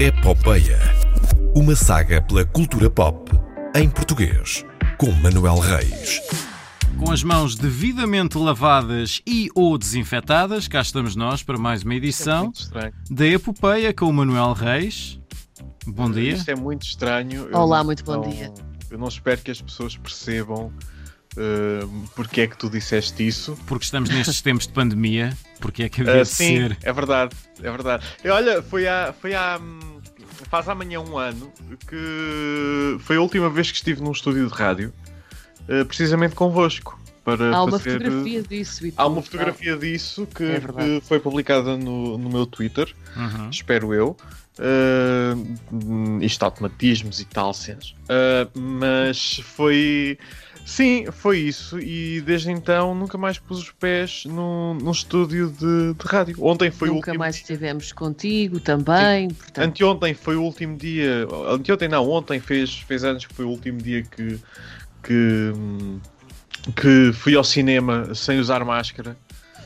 Epopeia. Uma saga pela cultura pop em português, com Manuel Reis. Com as mãos devidamente lavadas e ou desinfetadas, cá estamos nós para mais uma edição estranho. da Epopeia com o Manuel Reis. Bom dia. Isto é muito estranho. Olá, não- muito bom não- dia. Eu não espero que as pessoas percebam uh, porque é que tu disseste isso. Porque estamos nestes tempos de pandemia, porque é que Uh, havia de sim, ser. é verdade, é verdade. E olha, foi há, foi há. hum, Faz amanhã um ano que foi a última vez que estive num estúdio de rádio, uh, precisamente convosco. Para Há uma fazer, uh, fotografia disso. Há uma fotografia disso que, É que foi publicada no, no meu Twitter. Uhum. espero eu. Uh, isto automatismos e tal, cenas. Uh, mas foi. Sim, foi isso. E desde então nunca mais pus os pés num, num estúdio de, de rádio. Ontem foi o Nunca último mais dia. estivemos contigo também. Portanto, Anteontem foi o último dia. Anteontem não, ontem fez, fez anos que foi o último dia que. que que fui ao cinema sem usar máscara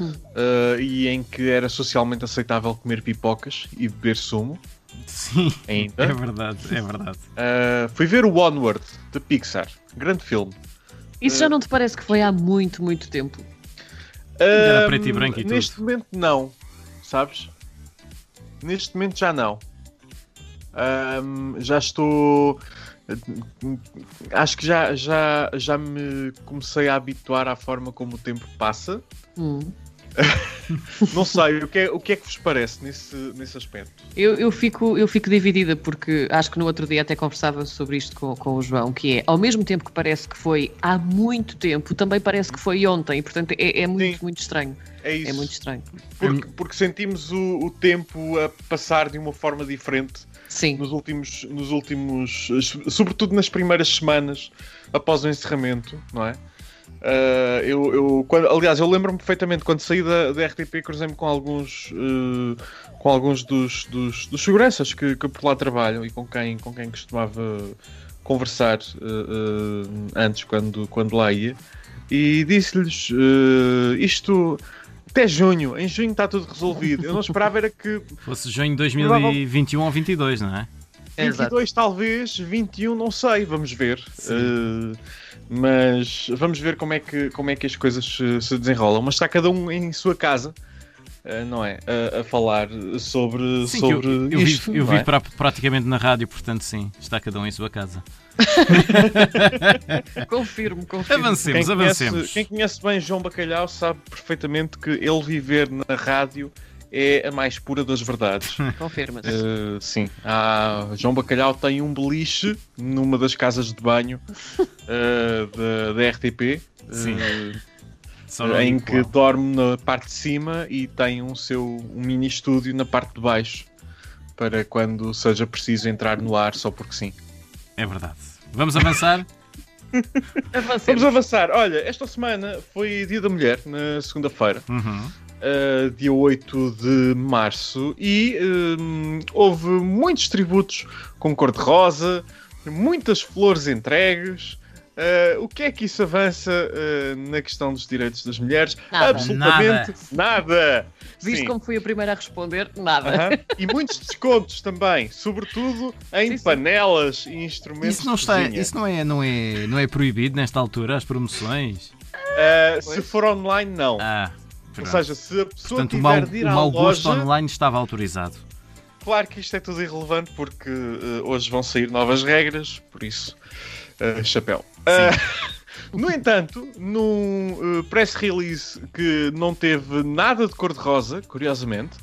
Hum. uh, e em que era socialmente aceitável comer pipocas e beber sumo Sim, ainda. é verdade, é verdade. Uh, fui ver o Onward da Pixar. Grande filme. Isso já não te parece que foi há muito, muito tempo? Era Um, preto e branco e Neste momento, não. Sabes? Neste momento, já não. Um, já estou. Acho que já, já, já me comecei a habituar à forma como o tempo passa. Hum. Não sei, o que é, o que, é que vos parece nesse, nesse aspecto? Eu, eu, fico, eu fico dividida porque acho que no outro dia até conversava sobre isto com, com o João, que é ao mesmo tempo que parece que foi há muito tempo, também parece que foi ontem, portanto é, é muito, Sim. muito estranho. É isso. É muito estranho. porque, porque sentimos o, o tempo a passar de uma forma diferente Sim, nos últimos, nos últimos, sobretudo nas primeiras semanas após o encerramento, não é? Ah, eu, eu- quando- aliás, eu lembro-me perfeitamente quando saí da, da RTP, cruzei-me com alguns, eh, com alguns dos, dos, dos seguranças que, que por lá trabalham e com quem, com quem costumava conversar eh, antes, quando, quando lá ia, e disse-lhes isto até junho, em junho está tudo resolvido. Eu não esperava era que Fosse junho de 2021 ou 22, não é? Exato. 22 talvez, 21 não sei, vamos ver. Uh, mas vamos ver como é que, como é que as coisas se, se desenrolam. Mas está cada um em sua casa, uh, não é? A, a falar sobre, Sim, que eu, sobre eu isto. vivo, eu vivo é? pra- praticamente na rádio, portanto sim, está cada um em sua casa. confirmo, confirmo. Avancemos, quem avancemos. Conhece, quem conhece bem João Bacalhau sabe perfeitamente que ele viver na rádio é a mais pura das verdades. Confirma-se. Uh, sim, Há- João Bacalhau tem um beliche numa das casas de banho uh, da, da RTP. Sim. uh, em que qual. dorme na parte de cima e tem um seu um mini estúdio na parte de baixo para quando seja preciso entrar no ar só porque sim. É verdade. Vamos avançar? Vamos avançar. Olha, esta semana foi Dia da Mulher, na segunda-feira, Uhum. Uh, dia 8 de março, e um, houve muitos tributos com cor-de-rosa, muitas flores entregues. Uh, o que é que isso avança uh, na questão dos direitos das mulheres? Nada. Absolutamente nada. Visto Sim. como fui a primeira a responder, nada. Aham. E muitos descontos também, sobretudo em Sim, sim. panelas e instrumentos Isso não, está, isso não, é, não, é, não é proibido nesta altura, as promoções? Uh, se for online, não. Ah, Ou seja, se a pessoa Portanto, o tiver mau, de ir o à mau gosto loja, online estava autorizado. claro que isto é tudo irrelevante porque uh, hoje vão sair novas regras, por isso, uh, chapéu. Uh, no entanto, num press release que não teve nada de cor-de-rosa, curiosamente,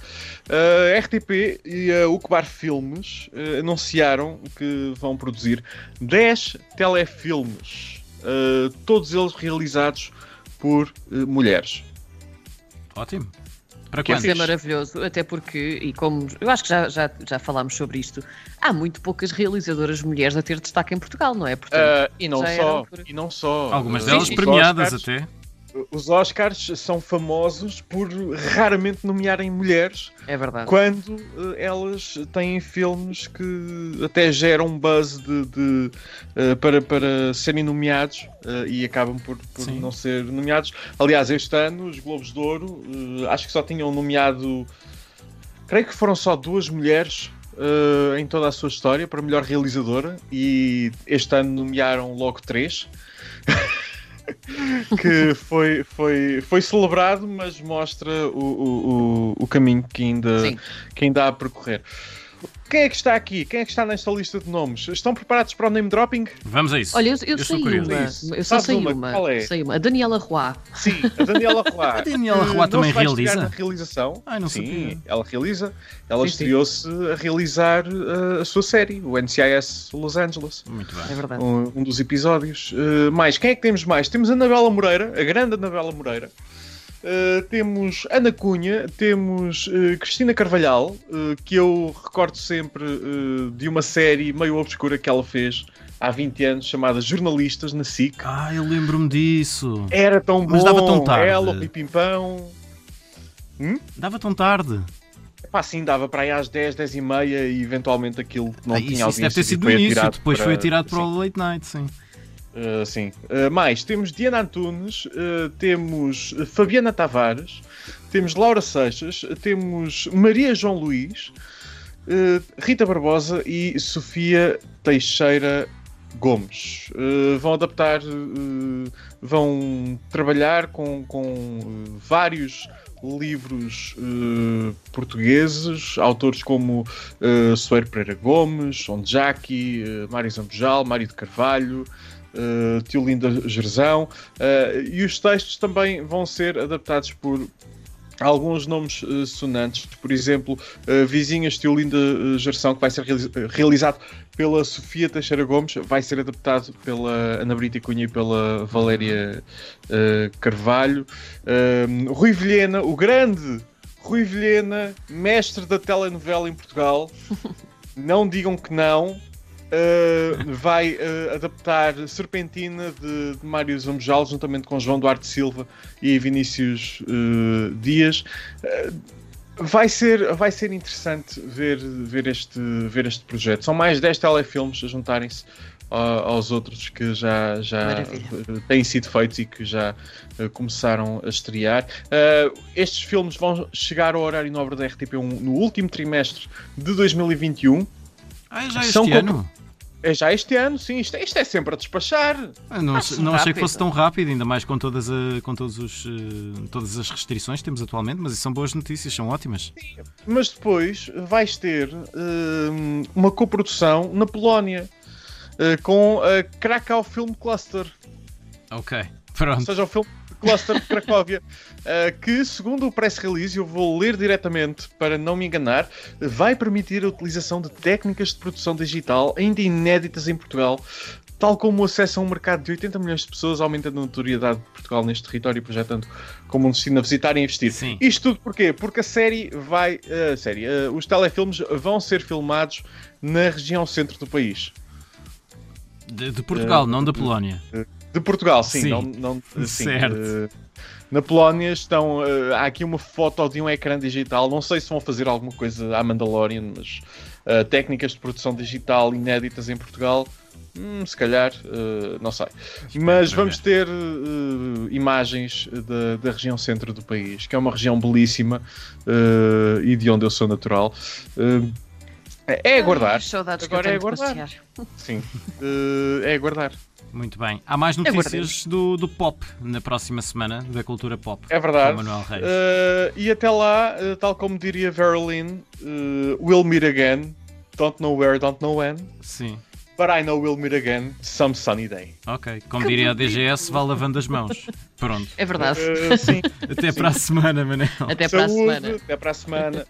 a RTP e a Ucbar Filmes anunciaram que vão produzir 10 telefilmes, todos eles realizados por mulheres. Ótimo. Para Que é quando? Isso é maravilhoso, até porque, e como eu acho que já, já, já falámos sobre isto, há muito poucas realizadoras mulheres a ter destaque em Portugal, não é? Portanto, Uh, e não só, altura. e não só. Algumas Uh, delas os premiadas Oscars- até. Os Oscars são famosos por raramente nomearem mulheres é verdade. quando eh, elas têm filmes que até geram buzz de, de, eh, para, para serem nomeados eh, e acabam por, por não ser nomeados. Aliás, este ano os Globos de Ouro acho que só tinham nomeado. Creio que foram só duas mulheres uh, em toda a sua história para melhor realizadora e este ano nomearam logo três. que foi, foi, foi celebrado, mas mostra o, o, o, caminho que ainda, que ainda há a percorrer. Quem é que está aqui? Quem é que está nesta lista de nomes? Estão preparados para o name dropping? Vamos a isso. Olha, eu, eu, eu sei uma. Eu só sei uma. uma. Qual é? Sei uma. A Daniela Roy. Sim, a Daniela Roy. a Daniela Roy também realiza? Na realização. Ai, não sim, sabia. ela realiza. Ela estreou-se a realizar uh, a sua série, o NCIS Los Angeles. Muito bem. É verdade. Um, um dos episódios. Uh, mais, quem é que temos mais? Temos a Anabela Moreira, a grande Anabela Moreira. Uh, temos Ana Cunha, temos uh, Cristina Carvalhal, uh, que eu recordo sempre de uma série meio obscura que ela fez há 20 anos, chamada Jornalistas, na SIC. Ah, eu lembro-me disso. Era tão bom. Mas dava tão tarde. Ela, o Pipimpão. Hum? Dava tão tarde. Pá, sim, dava para aí às 10, 10 e meia e eventualmente aquilo não ah, tinha isso, isso deve ter sido no início, depois para... foi atirado para o late night, sim. Uh, sim. Uh, mais, temos Diana Antunes, uh, temos Fabiana Tavares, temos Laura Seixas, temos Maria João Luís, Rita Barbosa e Sofia Teixeira Gomes. vão adaptar, vão trabalhar com, com vários livros uh, portugueses, autores como uh, Soeiro Pereira Gomes, Onjaki, uh, Mário Zambujal, Mário de Carvalho, uh, Tio Linda Gerzão, uh, e os textos também vão ser adaptados por alguns nomes uh, sonantes, por exemplo, uh, Vizinhas Tio Linda uh, Gerção, que vai ser realizado pela Sofia Teixeira Gomes, vai ser adaptado pela Ana Brita Cunha e pela Valéria Carvalho. Rui Vilhena, o grande Rui Vilhena, mestre da telenovela em Portugal. Não digam que não, uh, vai uh, adaptar Serpentina de, de Mário Zambojal, juntamente com João Duarte Silva e Vinícius uh, Dias. Vai ser, vai ser interessante ver, ver, este, ver este projeto. São mais 10 telefilmes a juntarem-se aos outros que já, já têm sido feitos e que já uh, começaram a estrear. Uh, estes filmes vão chegar ao horário nobre da RTP1 no último trimestre de 2021. Ah, já este São ano? É já este ano, sim. Isto, é, isto é sempre a despachar. Eu não, não achei que fosse tão rápido, ainda mais com todas, a, com todos os, uh, todas as restrições que temos atualmente, mas isso são boas notícias, são ótimas. Sim, mas depois vais ter uh, uma coprodução na Polónia uh, com a Krakow Film Cluster. Ok, pronto. Ou seja, o filme Cluster de Cracóvia, uh, que, segundo o press release, eu vou ler diretamente para não me enganar, vai permitir a utilização de técnicas de produção digital ainda inéditas em Portugal, tal como o acesso a um mercado de 80 milhões de pessoas, aumentando a notoriedade de Portugal neste território e projetando como um destino a visitar e investir. Sim. Isto tudo porquê? Porque a série vai. Uh, série, uh, os telefilmes vão ser filmados na região centro do país. De, de Portugal, uh, não da Polónia. De Portugal, sim. sim. Não, não, sim certo. Uh, na Polónia estão. Uh, há aqui uma foto de um ecrã digital. Não sei se vão fazer alguma coisa à Mandalorian, mas uh, técnicas de produção digital inéditas em Portugal. Hum, se calhar, não sei. Mas vamos ter imagens da, da região centro do país, que é uma região belíssima e de onde eu sou natural. É aguardar. Ai, Agora é aguardar. Sim, é aguardar. Muito bem. Há mais é notícias é do, do pop na próxima semana, da cultura pop. É verdade. Manuel Reis. Uh, e até lá, uh, tal como diria Verlin, uh, we'll meet again. Don't know where, don't know when. Sim. But I know we'll meet again some sunny day. Ok. Como que diria a DGS, vá lavando as mãos. Pronto. É verdade. sim. Até sim. para a semana, Manel. Até para Saúde, a semana. Até para a semana.